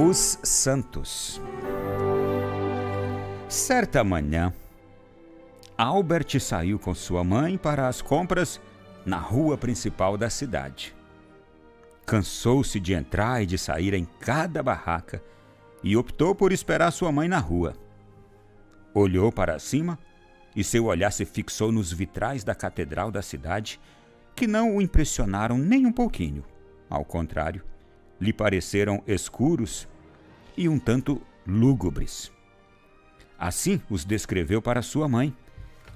Os Santos. Certa manhã, Albert saiu com sua mãe para as compras na rua principal da cidade. Cansou-se de entrar e de sair em cada barraca e optou por esperar sua mãe na rua. Olhou para cima e seu olhar se fixou nos vitrais da catedral da cidade, que não o impressionaram nem um pouquinho. Ao contrário, lhe pareceram escuros e um tanto lúgubres. Assim os descreveu para sua mãe,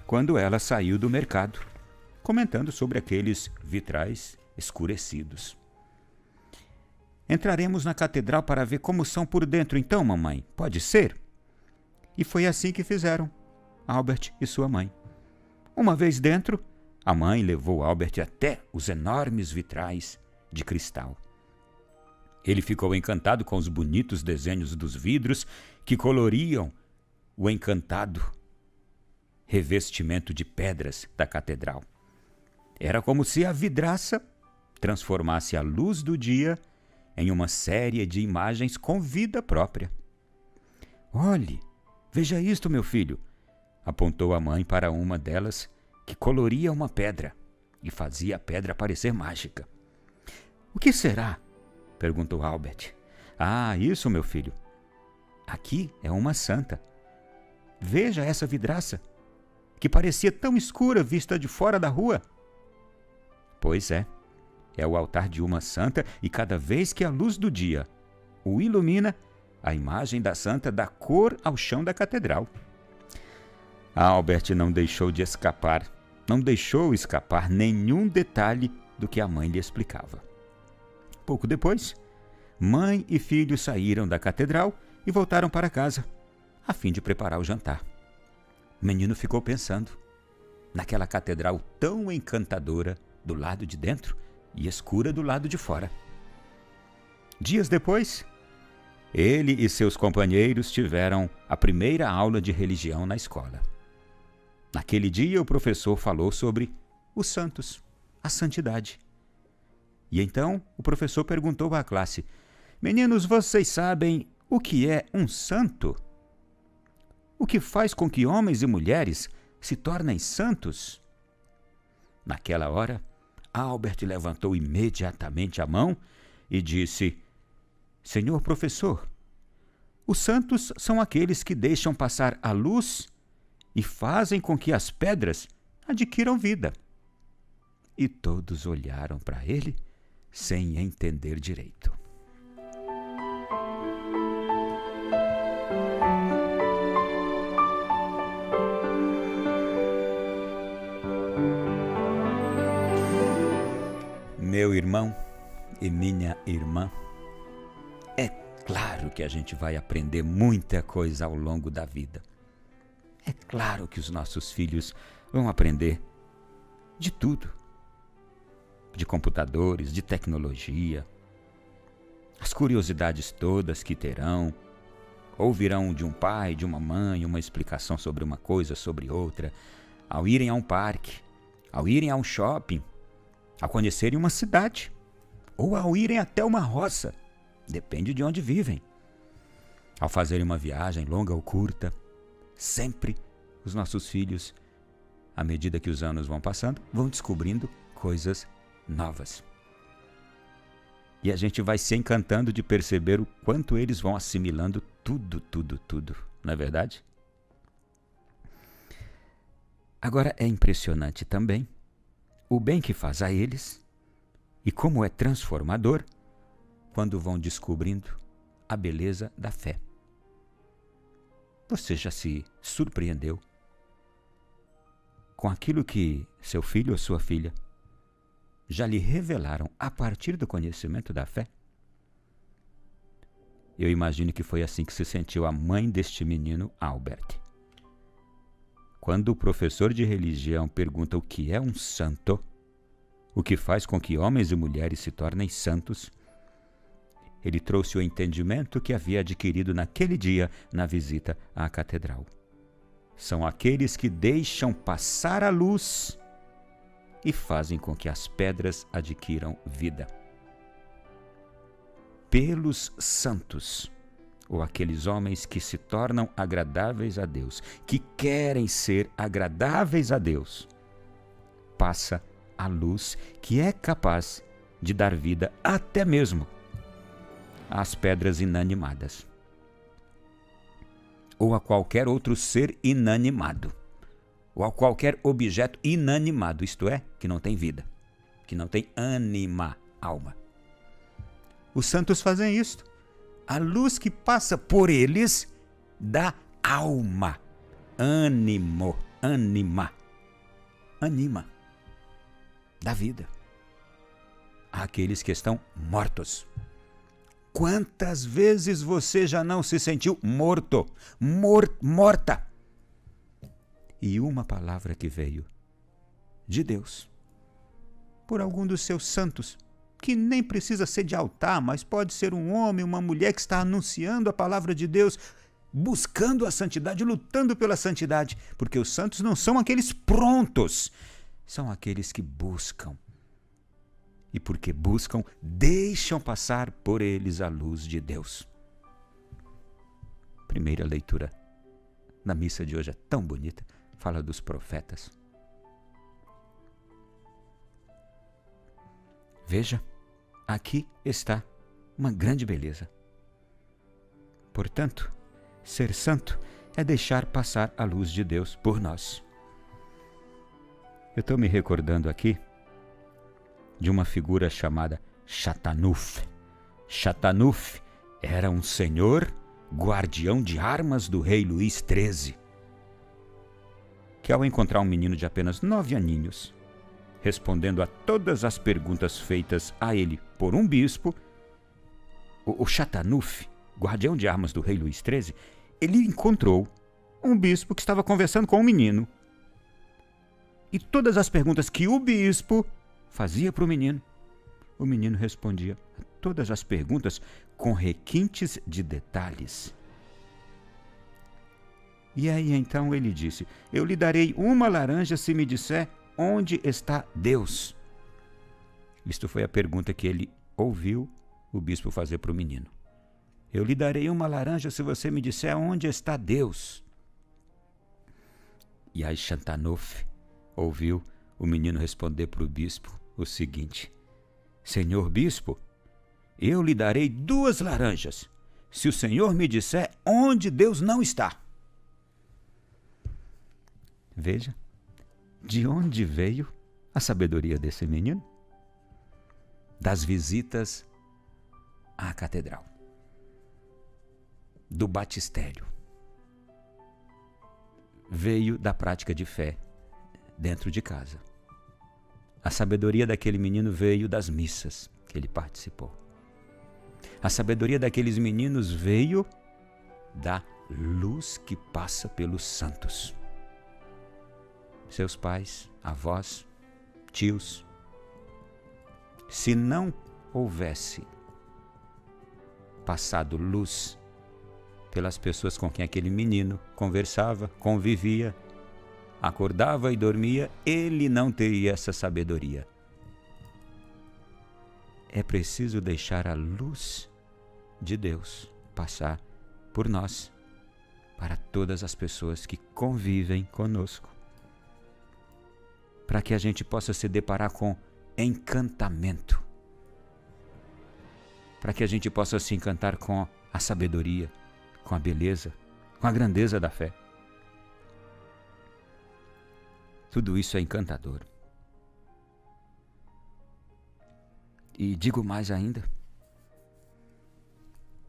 quando ela saiu do mercado, comentando sobre aqueles vitrais escurecidos. Entraremos na catedral para ver como são por dentro, então, mamãe? Pode ser? E foi assim que fizeram, Albert e sua mãe. Uma vez dentro, a mãe levou Albert até os enormes vitrais de cristal. Ele ficou encantado com os bonitos desenhos dos vidros que coloriam o encantado revestimento de pedras da catedral. Era como se a vidraça transformasse a luz do dia em uma série de imagens com vida própria. Olhe, veja isto, meu filho, apontou a mãe para uma delas que coloria uma pedra e fazia a pedra parecer mágica. O que será? Perguntou Albert. Ah, isso, meu filho. Aqui é uma santa. Veja essa vidraça, que parecia tão escura vista de fora da rua. Pois é, é o altar de uma santa e cada vez que a luz do dia o ilumina, a imagem da santa dá cor ao chão da catedral. Albert não deixou de escapar, não deixou escapar nenhum detalhe do que a mãe lhe explicava. Pouco depois, mãe e filho saíram da catedral e voltaram para casa, a fim de preparar o jantar. O menino ficou pensando naquela catedral tão encantadora do lado de dentro e escura do lado de fora. Dias depois, ele e seus companheiros tiveram a primeira aula de religião na escola. Naquele dia, o professor falou sobre os santos, a santidade. E então o professor perguntou à classe: Meninos, vocês sabem o que é um santo? O que faz com que homens e mulheres se tornem santos? Naquela hora, Albert levantou imediatamente a mão e disse: Senhor professor, os santos são aqueles que deixam passar a luz e fazem com que as pedras adquiram vida. E todos olharam para ele sem entender direito. Meu irmão e minha irmã, é claro que a gente vai aprender muita coisa ao longo da vida. É claro que os nossos filhos vão aprender de tudo de computadores, de tecnologia, as curiosidades todas que terão, ouvirão de um pai, de uma mãe, uma explicação sobre uma coisa, sobre outra, ao irem a um parque, ao irem a um shopping, ao conhecerem uma cidade, ou ao irem até uma roça, depende de onde vivem. Ao fazerem uma viagem longa ou curta, sempre os nossos filhos, à medida que os anos vão passando, vão descobrindo coisas novas. E a gente vai se encantando de perceber o quanto eles vão assimilando tudo, tudo, tudo, não é verdade? Agora é impressionante também o bem que faz a eles e como é transformador quando vão descobrindo a beleza da fé. Você já se surpreendeu com aquilo que seu filho ou sua filha já lhe revelaram a partir do conhecimento da fé? Eu imagino que foi assim que se sentiu a mãe deste menino, Albert. Quando o professor de religião pergunta o que é um santo, o que faz com que homens e mulheres se tornem santos, ele trouxe o entendimento que havia adquirido naquele dia na visita à catedral. São aqueles que deixam passar a luz e fazem com que as pedras adquiram vida. pelos santos, ou aqueles homens que se tornam agradáveis a Deus, que querem ser agradáveis a Deus, passa a luz que é capaz de dar vida até mesmo às pedras inanimadas ou a qualquer outro ser inanimado, ou a qualquer objeto inanimado, isto é, que não tem vida, que não tem ânima, alma. Os santos fazem isto. A luz que passa por eles dá alma, ânimo, anima, anima, da vida. Àqueles que estão mortos. Quantas vezes você já não se sentiu morto, mor morta? E uma palavra que veio de Deus, por algum dos seus santos, que nem precisa ser de altar, mas pode ser um homem, uma mulher que está anunciando a palavra de Deus, buscando a santidade, lutando pela santidade, porque os santos não são aqueles prontos, são aqueles que buscam e porque buscam, deixam passar por eles a luz de Deus. Primeira leitura na missa de hoje é tão bonita, fala dos profetas. Veja, aqui está uma grande beleza. Portanto, ser santo é deixar passar a luz de Deus por nós. Eu estou me recordando aqui de uma figura chamada Chatanuf. Chatanuf era um senhor guardião de armas do rei Luís XIII, que ao encontrar um menino de apenas nove aninhos, respondendo a todas as perguntas feitas a ele por um bispo, o, o Chatanuf, guardião de armas do rei Luís XIII, ele encontrou um bispo que estava conversando com um menino. E todas as perguntas que o bispo fazia para o menino. O menino respondia a todas as perguntas com requintes de detalhes. E aí então ele disse: Eu lhe darei uma laranja se me disser onde está Deus. Isto foi a pergunta que ele ouviu o bispo fazer para o menino. Eu lhe darei uma laranja se você me disser onde está Deus. E aí Chantanov ouviu o menino responder para o bispo o seguinte: Senhor bispo, eu lhe darei duas laranjas, se o senhor me disser onde Deus não está. Veja, de onde veio a sabedoria desse menino? Das visitas à catedral, do batistério. Veio da prática de fé dentro de casa. A sabedoria daquele menino veio das missas que ele participou. A sabedoria daqueles meninos veio da luz que passa pelos santos. Seus pais, avós, tios. Se não houvesse passado luz pelas pessoas com quem aquele menino conversava, convivia, acordava e dormia, ele não teria essa sabedoria. É preciso deixar a luz de Deus passar por nós, para todas as pessoas que convivem conosco, para que a gente possa se deparar com encantamento, para que a gente possa se encantar com a sabedoria, com a beleza, com a grandeza da fé. Tudo isso é encantador. E digo mais ainda.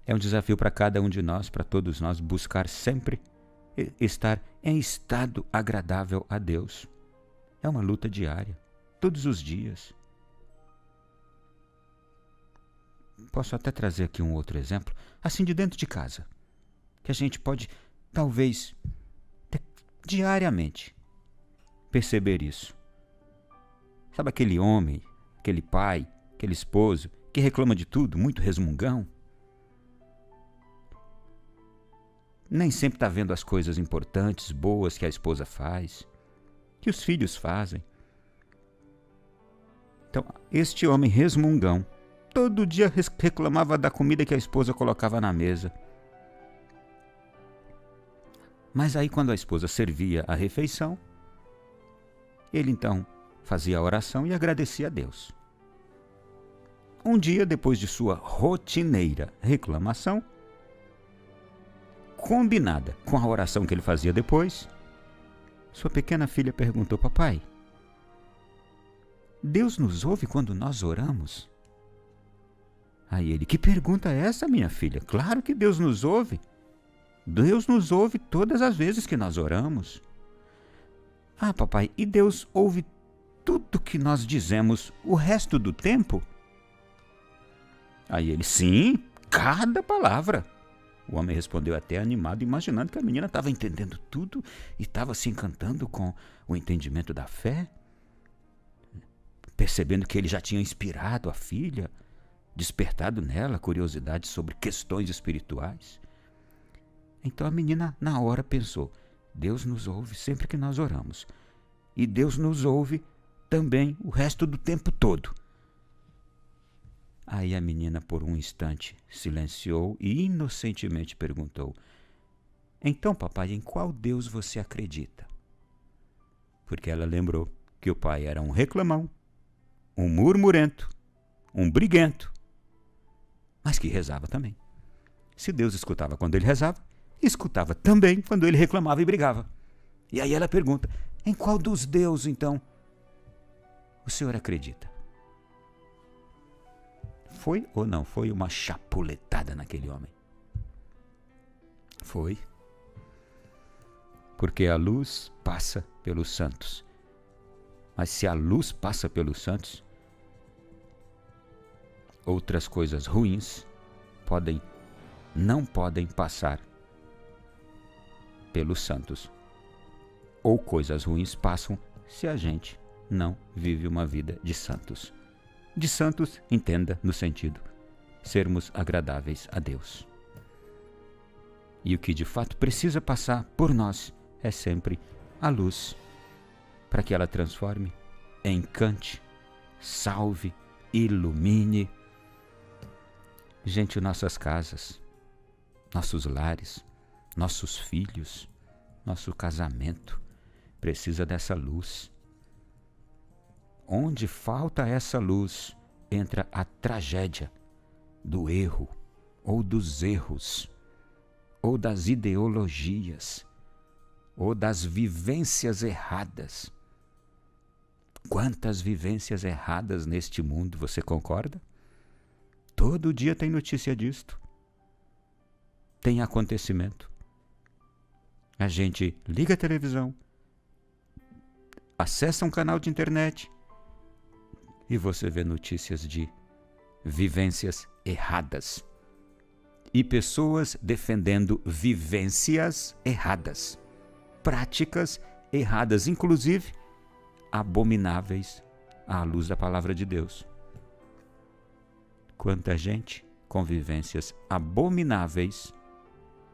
É um desafio para cada um de nós, para todos nós, buscar sempre estar em estado agradável a Deus. É uma luta diária, todos os dias. Posso até trazer aqui um outro exemplo, assim de dentro de casa, que a gente pode, talvez, diariamente, perceber isso. Sabe aquele homem, aquele pai, aquele esposo que reclama de tudo, muito resmungão? Nem sempre está vendo as coisas importantes, boas que a esposa faz, que os filhos fazem. Então, este homem resmungão todo dia reclamava da comida que a esposa colocava na mesa. Mas aí, quando a esposa servia a refeição, ele então fazia a oração e agradecia a Deus. Um dia, depois de sua rotineira reclamação, combinada com a oração que ele fazia depois, sua pequena filha perguntou: Papai, Deus nos ouve quando nós oramos? Aí ele: Que pergunta é essa, minha filha? Claro que Deus nos ouve. Deus nos ouve todas as vezes que nós oramos. Ah, papai, e Deus ouve tudo que nós dizemos o resto do tempo? Aí ele: Sim, cada palavra. O homem respondeu até animado, imaginando que a menina estava entendendo tudo e estava se encantando com o entendimento da fé, percebendo que ele já tinha inspirado a filha, despertado nela curiosidade sobre questões espirituais. Então a menina, na hora, pensou: Deus nos ouve sempre que nós oramos. E Deus nos ouve também o resto do tempo todo. Aí a menina, por um instante, silenciou e inocentemente perguntou: Então, papai, em qual Deus você acredita? Porque ela lembrou que o pai era um reclamão, um murmurento, um briguento, mas que rezava também. Se Deus escutava quando ele rezava, escutava também quando ele reclamava e brigava. E aí ela pergunta: Em qual dos deuses, então, o senhor acredita? Foi ou não foi uma chapuletada naquele homem? Foi. Porque a luz passa pelos santos. Mas se a luz passa pelos santos, outras coisas ruins podem não podem passar pelos santos. Ou coisas ruins passam se a gente não vive uma vida de santos. De santos, entenda no sentido sermos agradáveis a Deus. E o que de fato precisa passar por nós é sempre a luz, para que ela transforme, encante, salve, ilumine. Gente, nossas casas, nossos lares, nossos filhos, nosso casamento precisa dessa luz Onde falta essa luz, entra a tragédia do erro, ou dos erros, ou das ideologias, ou das vivências erradas. Quantas vivências erradas neste mundo, você concorda? Todo dia tem notícia disto. Tem acontecimento. A gente liga a televisão, acessa um canal de internet, e você vê notícias de vivências erradas e pessoas defendendo vivências erradas, práticas erradas, inclusive abomináveis à luz da palavra de Deus. Quanta gente com vivências abomináveis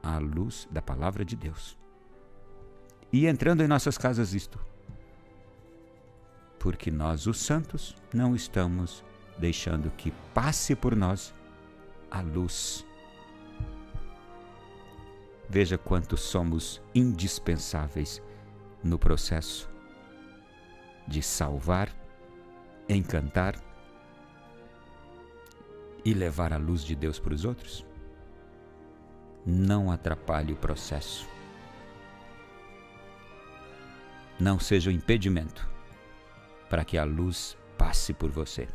à luz da palavra de Deus. E entrando em nossas casas isto, porque nós, os santos, não estamos deixando que passe por nós a luz. Veja quanto somos indispensáveis no processo de salvar, encantar e levar a luz de Deus para os outros. Não atrapalhe o processo. Não seja um impedimento para que a luz passe por você.